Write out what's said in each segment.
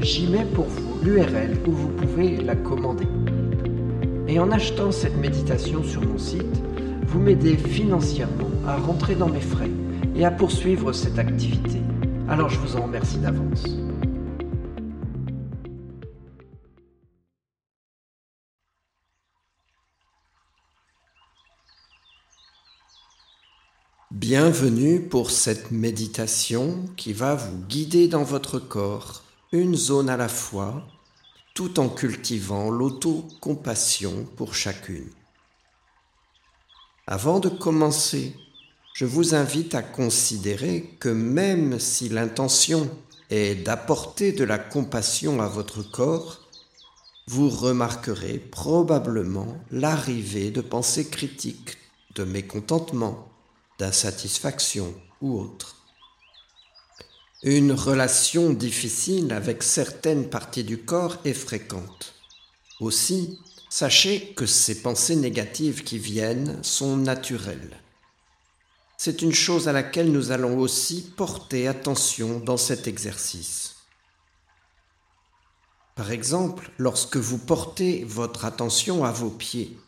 j'y mets pour vous l'URL où vous pouvez la commander. Et en achetant cette méditation sur mon site, vous m'aidez financièrement à rentrer dans mes frais et à poursuivre cette activité. Alors je vous en remercie d'avance. Bienvenue pour cette méditation qui va vous guider dans votre corps, une zone à la fois, tout en cultivant l'auto-compassion pour chacune. Avant de commencer, je vous invite à considérer que même si l'intention est d'apporter de la compassion à votre corps, vous remarquerez probablement l'arrivée de pensées critiques, de mécontentement, d'insatisfaction ou autre. Une relation difficile avec certaines parties du corps est fréquente. Aussi, sachez que ces pensées négatives qui viennent sont naturelles. C'est une chose à laquelle nous allons aussi porter attention dans cet exercice. Par exemple, lorsque vous portez votre attention à vos pieds,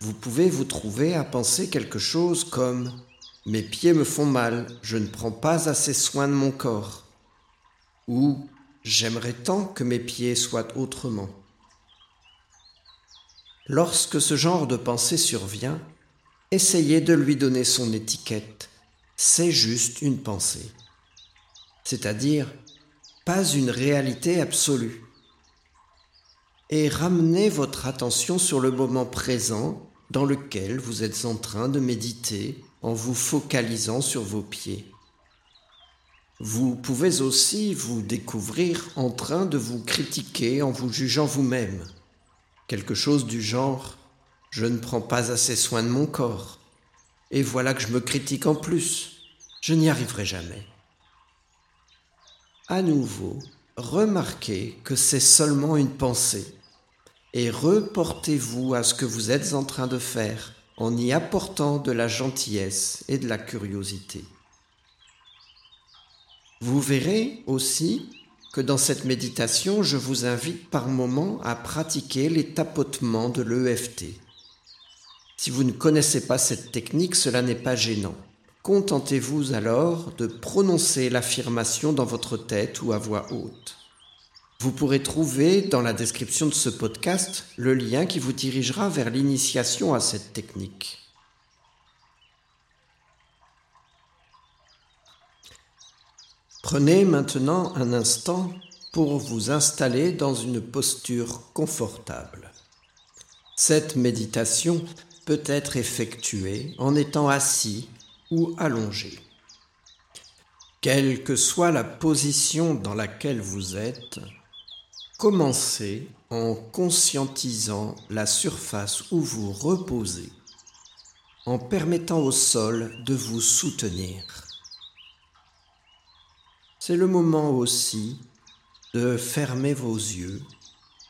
vous pouvez vous trouver à penser quelque chose comme mes pieds me font mal, je ne prends pas assez soin de mon corps. Ou J'aimerais tant que mes pieds soient autrement. Lorsque ce genre de pensée survient, essayez de lui donner son étiquette. C'est juste une pensée. C'est-à-dire pas une réalité absolue. Et ramenez votre attention sur le moment présent dans lequel vous êtes en train de méditer en vous focalisant sur vos pieds. Vous pouvez aussi vous découvrir en train de vous critiquer en vous jugeant vous-même. Quelque chose du genre ⁇ Je ne prends pas assez soin de mon corps. Et voilà que je me critique en plus. Je n'y arriverai jamais. À nouveau, remarquez que c'est seulement une pensée et reportez-vous à ce que vous êtes en train de faire en y apportant de la gentillesse et de la curiosité. Vous verrez aussi que dans cette méditation, je vous invite par moments à pratiquer les tapotements de l'EFT. Si vous ne connaissez pas cette technique, cela n'est pas gênant. Contentez-vous alors de prononcer l'affirmation dans votre tête ou à voix haute. Vous pourrez trouver dans la description de ce podcast le lien qui vous dirigera vers l'initiation à cette technique. Prenez maintenant un instant pour vous installer dans une posture confortable. Cette méditation peut être effectuée en étant assis ou allongé. Quelle que soit la position dans laquelle vous êtes, Commencez en conscientisant la surface où vous reposez, en permettant au sol de vous soutenir. C'est le moment aussi de fermer vos yeux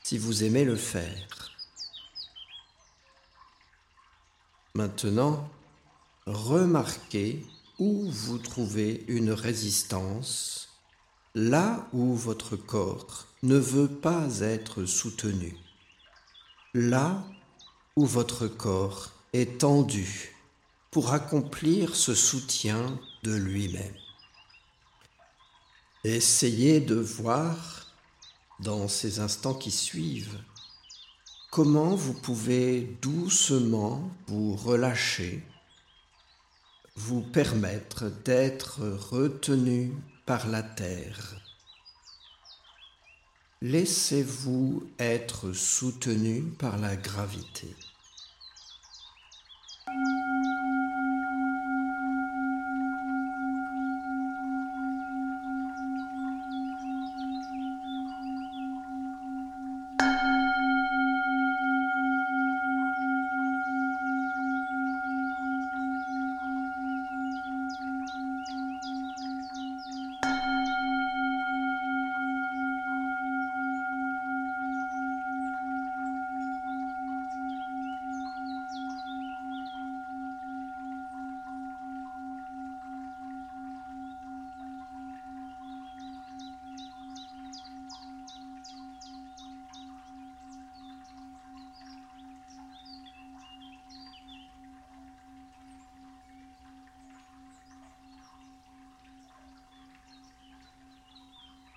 si vous aimez le faire. Maintenant, remarquez où vous trouvez une résistance là où votre corps ne veut pas être soutenu, là où votre corps est tendu pour accomplir ce soutien de lui-même. Essayez de voir dans ces instants qui suivent comment vous pouvez doucement vous relâcher, vous permettre d'être retenu par la terre. Laissez-vous être soutenu par la gravité.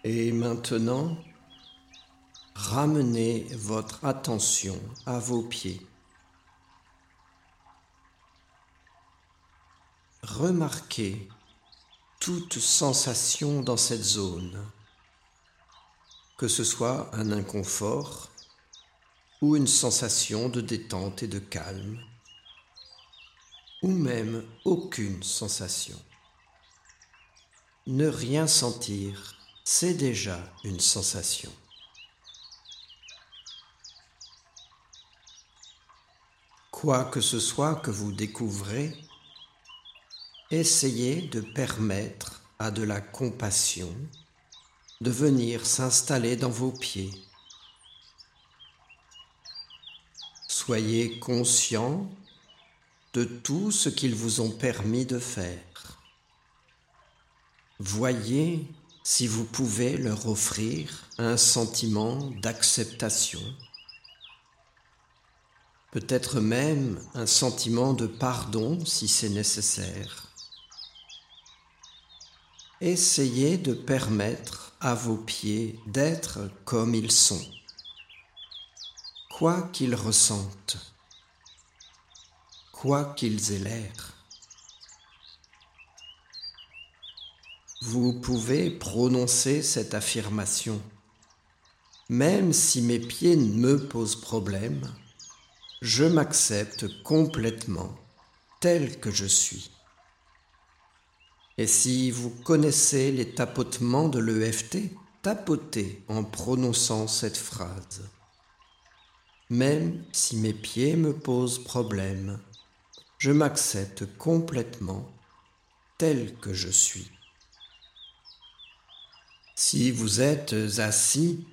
Et maintenant, ramenez votre attention à vos pieds. Remarquez toute sensation dans cette zone, que ce soit un inconfort ou une sensation de détente et de calme, ou même aucune sensation. Ne rien sentir c'est déjà une sensation. Quoi que ce soit que vous découvrez, essayez de permettre à de la compassion de venir s'installer dans vos pieds. Soyez conscient de tout ce qu'ils vous ont permis de faire. Voyez si vous pouvez leur offrir un sentiment d'acceptation, peut-être même un sentiment de pardon si c'est nécessaire. Essayez de permettre à vos pieds d'être comme ils sont, quoi qu'ils ressentent, quoi qu'ils aient Vous pouvez prononcer cette affirmation. Même si mes pieds me posent problème, je m'accepte complètement tel que je suis. Et si vous connaissez les tapotements de l'EFT, tapotez en prononçant cette phrase. Même si mes pieds me posent problème, je m'accepte complètement tel que je suis. Si vous êtes assis,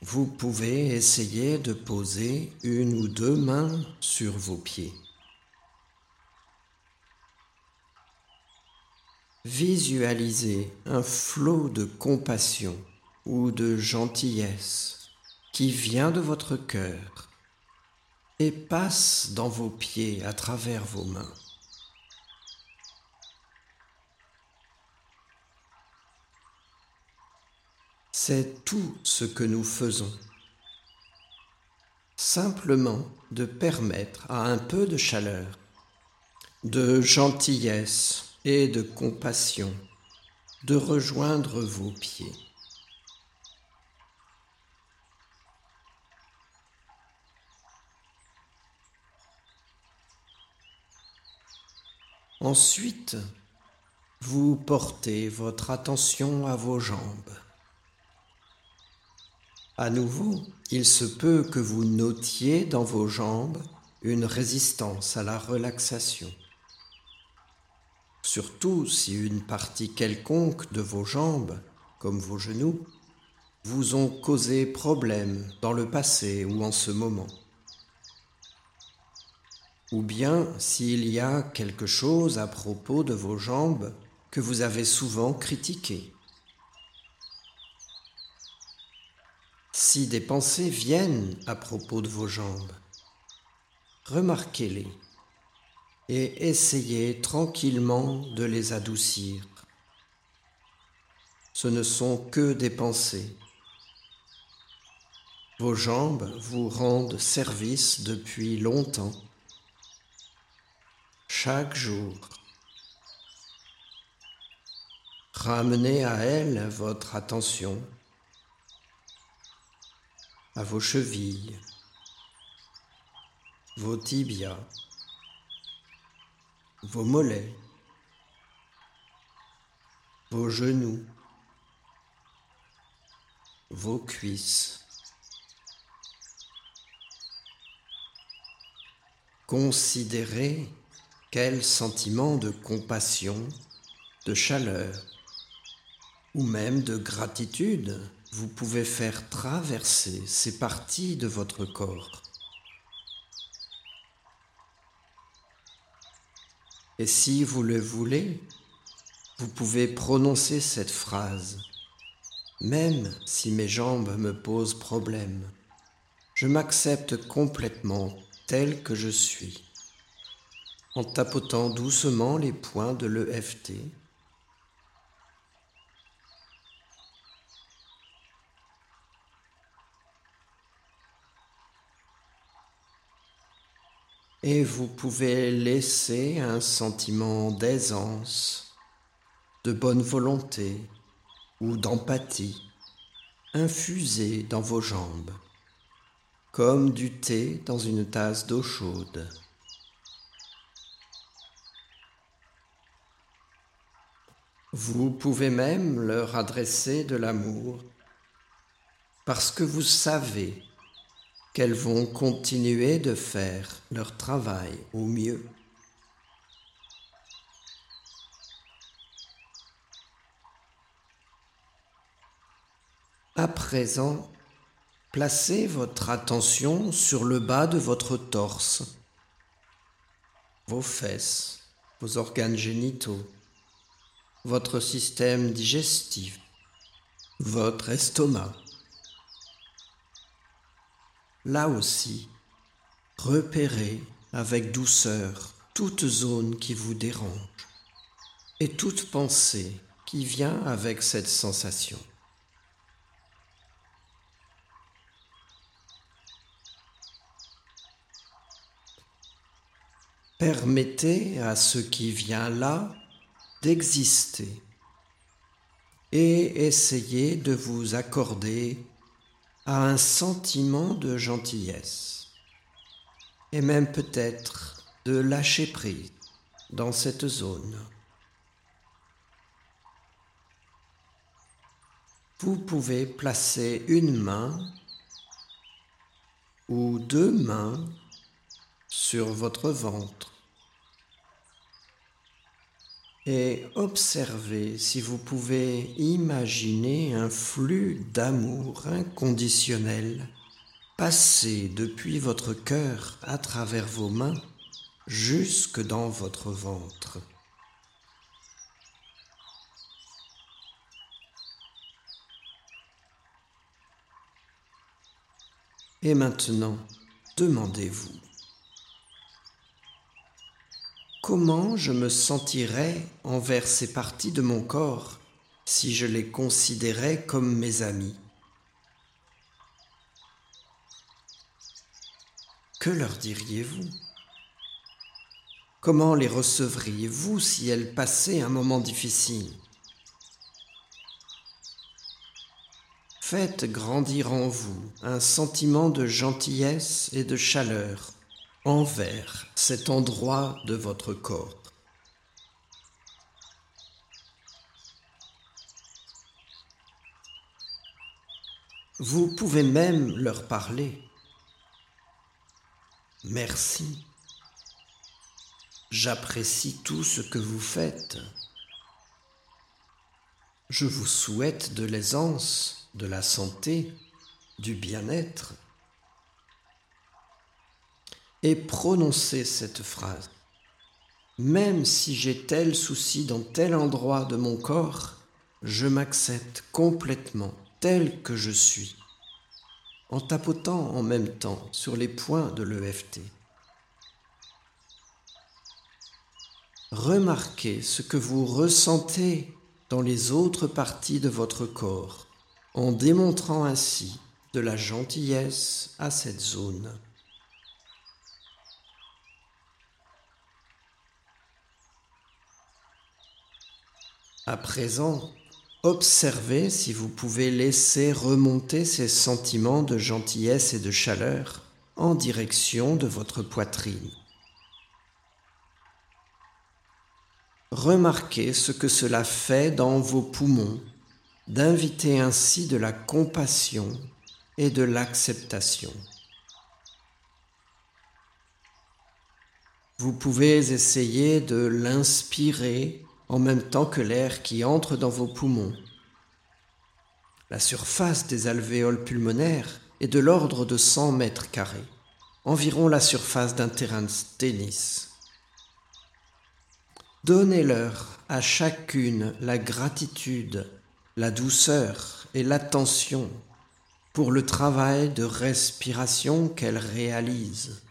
vous pouvez essayer de poser une ou deux mains sur vos pieds. Visualisez un flot de compassion ou de gentillesse qui vient de votre cœur et passe dans vos pieds à travers vos mains. C'est tout ce que nous faisons. Simplement de permettre à un peu de chaleur, de gentillesse et de compassion de rejoindre vos pieds. Ensuite, vous portez votre attention à vos jambes. À nouveau, il se peut que vous notiez dans vos jambes une résistance à la relaxation. Surtout si une partie quelconque de vos jambes, comme vos genoux, vous ont causé problème dans le passé ou en ce moment. ou bien s'il y a quelque chose à propos de vos jambes que vous avez souvent critiqué. Si des pensées viennent à propos de vos jambes, remarquez-les et essayez tranquillement de les adoucir. Ce ne sont que des pensées. Vos jambes vous rendent service depuis longtemps chaque jour. Ramenez à elle votre attention, à vos chevilles, vos tibias, vos mollets, vos genoux, vos cuisses. Considérez quel sentiment de compassion, de chaleur ou même de gratitude vous pouvez faire traverser ces parties de votre corps. Et si vous le voulez, vous pouvez prononcer cette phrase. Même si mes jambes me posent problème, je m'accepte complètement tel que je suis en tapotant doucement les points de l'EFT. Et vous pouvez laisser un sentiment d'aisance, de bonne volonté ou d'empathie infuser dans vos jambes, comme du thé dans une tasse d'eau chaude. Vous pouvez même leur adresser de l'amour parce que vous savez qu'elles vont continuer de faire leur travail au mieux. À présent, placez votre attention sur le bas de votre torse, vos fesses, vos organes génitaux, votre système digestif, votre estomac. Là aussi, repérez avec douceur toute zone qui vous dérange et toute pensée qui vient avec cette sensation. Permettez à ce qui vient là d'exister et essayez de vous accorder à un sentiment de gentillesse et même peut-être de lâcher prise dans cette zone. Vous pouvez placer une main ou deux mains sur votre ventre et observez si vous pouvez imaginer un flux d'amour inconditionnel passer depuis votre cœur à travers vos mains jusque dans votre ventre. Et maintenant, demandez-vous, Comment je me sentirais envers ces parties de mon corps si je les considérais comme mes amis? Que leur diriez-vous? Comment les recevriez-vous si elles passaient un moment difficile? Faites grandir en vous un sentiment de gentillesse et de chaleur envers cet endroit de votre corps. Vous pouvez même leur parler. Merci. J'apprécie tout ce que vous faites. Je vous souhaite de l'aisance, de la santé, du bien-être et prononcez cette phrase. Même si j'ai tel souci dans tel endroit de mon corps, je m'accepte complètement tel que je suis, en tapotant en même temps sur les points de l'EFT. Remarquez ce que vous ressentez dans les autres parties de votre corps, en démontrant ainsi de la gentillesse à cette zone. À présent, observez si vous pouvez laisser remonter ces sentiments de gentillesse et de chaleur en direction de votre poitrine. Remarquez ce que cela fait dans vos poumons d'inviter ainsi de la compassion et de l'acceptation. Vous pouvez essayer de l'inspirer en même temps que l'air qui entre dans vos poumons. La surface des alvéoles pulmonaires est de l'ordre de 100 mètres carrés, environ la surface d'un terrain de tennis. Donnez-leur à chacune la gratitude, la douceur et l'attention pour le travail de respiration qu'elles réalisent.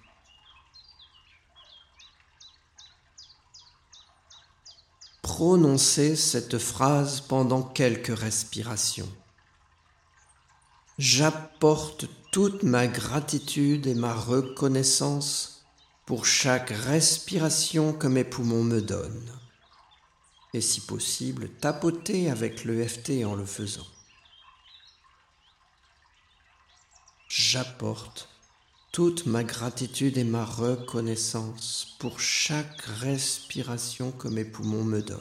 Prononcez cette phrase pendant quelques respirations. J'apporte toute ma gratitude et ma reconnaissance pour chaque respiration que mes poumons me donnent. Et si possible, tapotez avec l'EFT en le faisant. J'apporte toute ma gratitude et ma reconnaissance pour chaque respiration que mes poumons me donnent.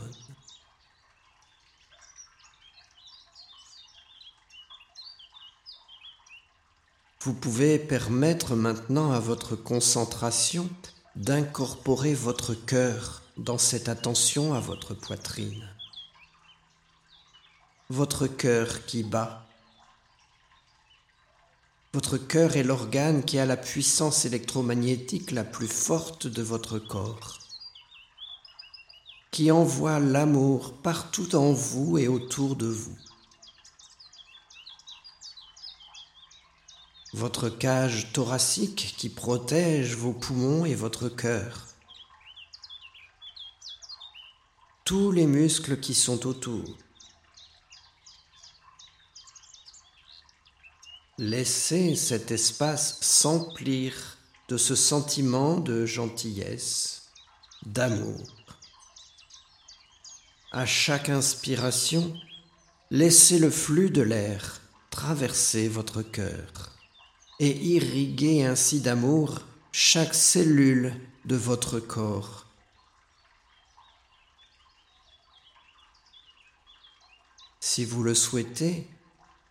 Vous pouvez permettre maintenant à votre concentration d'incorporer votre cœur dans cette attention à votre poitrine. Votre cœur qui bat votre cœur est l'organe qui a la puissance électromagnétique la plus forte de votre corps, qui envoie l'amour partout en vous et autour de vous. Votre cage thoracique qui protège vos poumons et votre cœur. Tous les muscles qui sont autour. Laissez cet espace s'emplir de ce sentiment de gentillesse, d'amour. À chaque inspiration, laissez le flux de l'air traverser votre cœur et irriguer ainsi d'amour chaque cellule de votre corps. Si vous le souhaitez,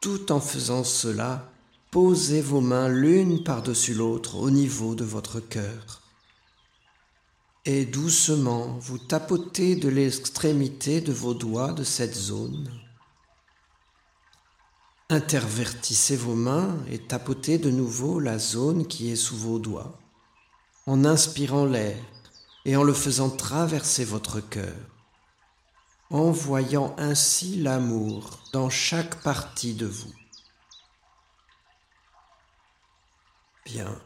tout en faisant cela, posez vos mains l'une par-dessus l'autre au niveau de votre cœur. Et doucement, vous tapotez de l'extrémité de vos doigts de cette zone. Intervertissez vos mains et tapotez de nouveau la zone qui est sous vos doigts, en inspirant l'air et en le faisant traverser votre cœur envoyant ainsi l'amour dans chaque partie de vous. Bien.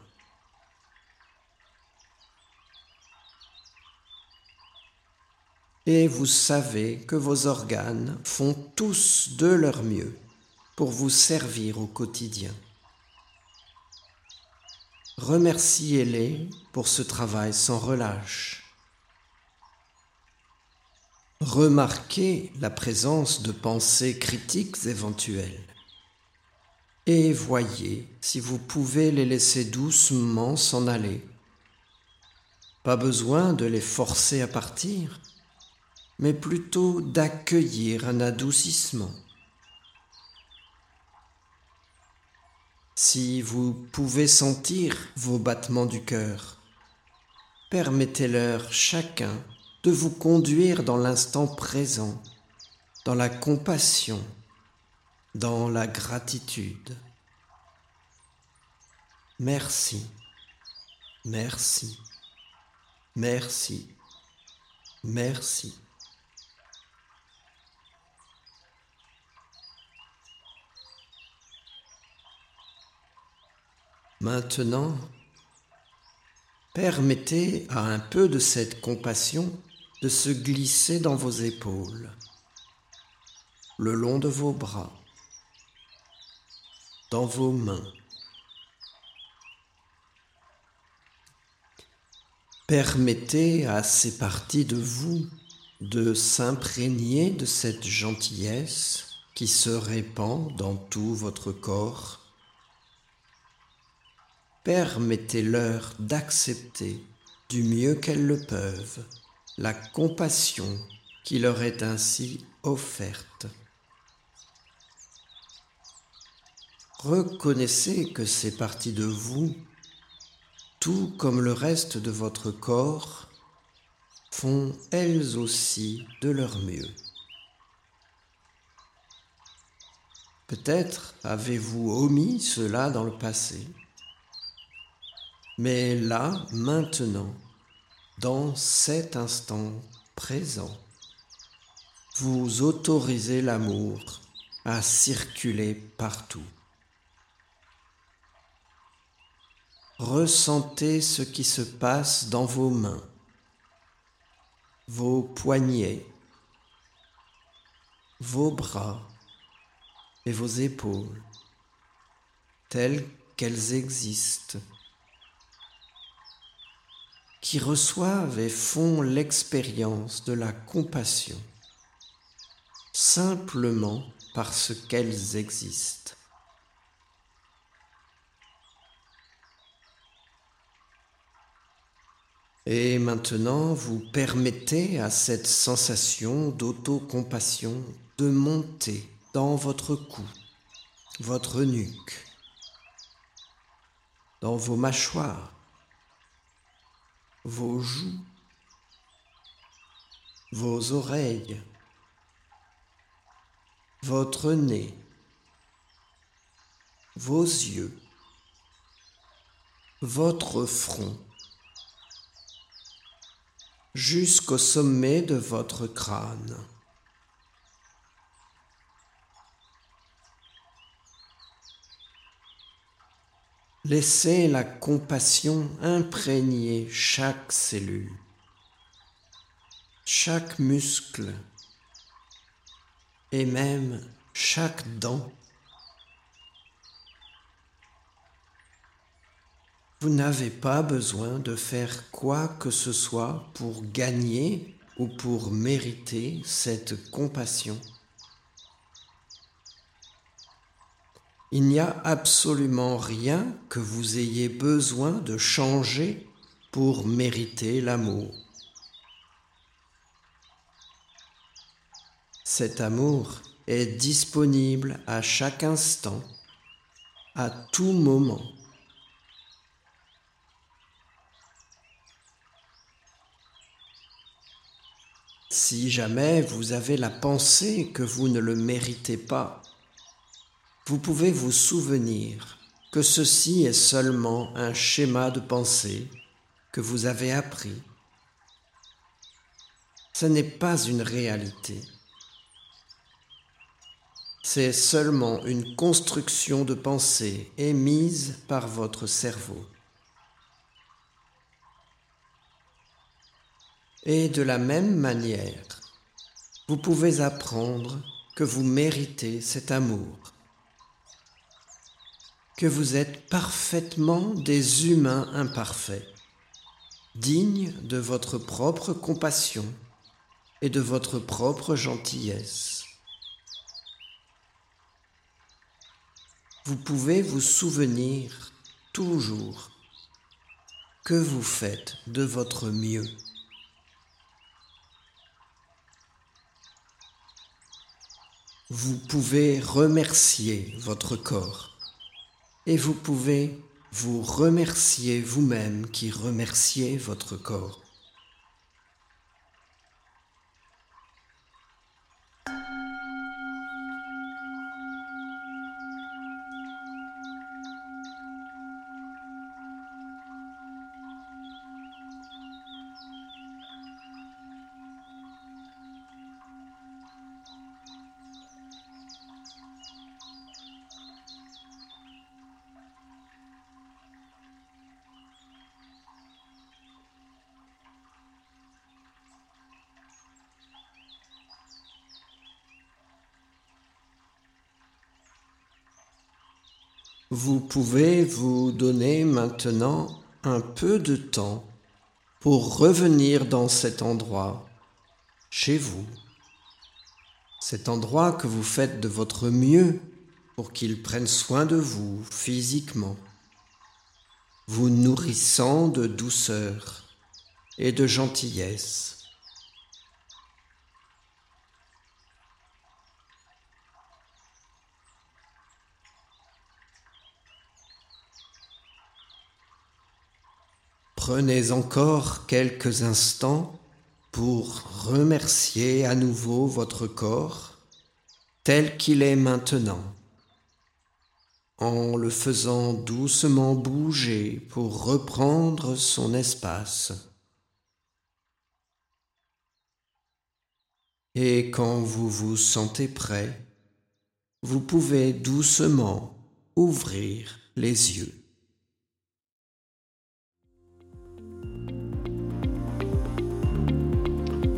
Et vous savez que vos organes font tous de leur mieux pour vous servir au quotidien. Remerciez-les pour ce travail sans relâche. Remarquez la présence de pensées critiques éventuelles et voyez si vous pouvez les laisser doucement s'en aller. Pas besoin de les forcer à partir, mais plutôt d'accueillir un adoucissement. Si vous pouvez sentir vos battements du cœur, permettez-leur chacun de vous conduire dans l'instant présent, dans la compassion, dans la gratitude. Merci. Merci, merci, merci. Maintenant, permettez à un peu de cette compassion de se glisser dans vos épaules, le long de vos bras, dans vos mains. Permettez à ces parties de vous de s'imprégner de cette gentillesse qui se répand dans tout votre corps Permettez-leur d'accepter du mieux qu'elles le peuvent la compassion qui leur est ainsi offerte. Reconnaissez que ces parties de vous, tout comme le reste de votre corps, font elles aussi de leur mieux. Peut-être avez-vous omis cela dans le passé. Mais là, maintenant, dans cet instant présent, vous autorisez l'amour à circuler partout. Ressentez ce qui se passe dans vos mains, vos poignets, vos bras et vos épaules, telles qu'elles existent qui reçoivent et font l'expérience de la compassion simplement parce qu'elles existent. Et maintenant, vous permettez à cette sensation d'autocompassion de monter dans votre cou, votre nuque, dans vos mâchoires, vos joues, vos oreilles, votre nez, vos yeux, votre front, jusqu'au sommet de votre crâne. Laissez la compassion imprégner chaque cellule, chaque muscle et même chaque dent. Vous n'avez pas besoin de faire quoi que ce soit pour gagner ou pour mériter cette compassion. Il n'y a absolument rien que vous ayez besoin de changer pour mériter l'amour. Cet amour est disponible à chaque instant, à tout moment. Si jamais vous avez la pensée que vous ne le méritez pas, vous pouvez vous souvenir que ceci est seulement un schéma de pensée que vous avez appris. Ce n'est pas une réalité. C'est seulement une construction de pensée émise par votre cerveau. Et de la même manière, vous pouvez apprendre que vous méritez cet amour que vous êtes parfaitement des humains imparfaits, dignes de votre propre compassion et de votre propre gentillesse. Vous pouvez vous souvenir toujours que vous faites de votre mieux. Vous pouvez remercier votre corps et vous pouvez vous remercier vous-même qui remerciez votre corps. Vous pouvez vous donner maintenant un peu de temps pour revenir dans cet endroit, chez vous. Cet endroit que vous faites de votre mieux pour qu'il prenne soin de vous physiquement, vous nourrissant de douceur et de gentillesse. Prenez encore quelques instants pour remercier à nouveau votre corps tel qu'il est maintenant, en le faisant doucement bouger pour reprendre son espace. Et quand vous vous sentez prêt, vous pouvez doucement ouvrir les yeux.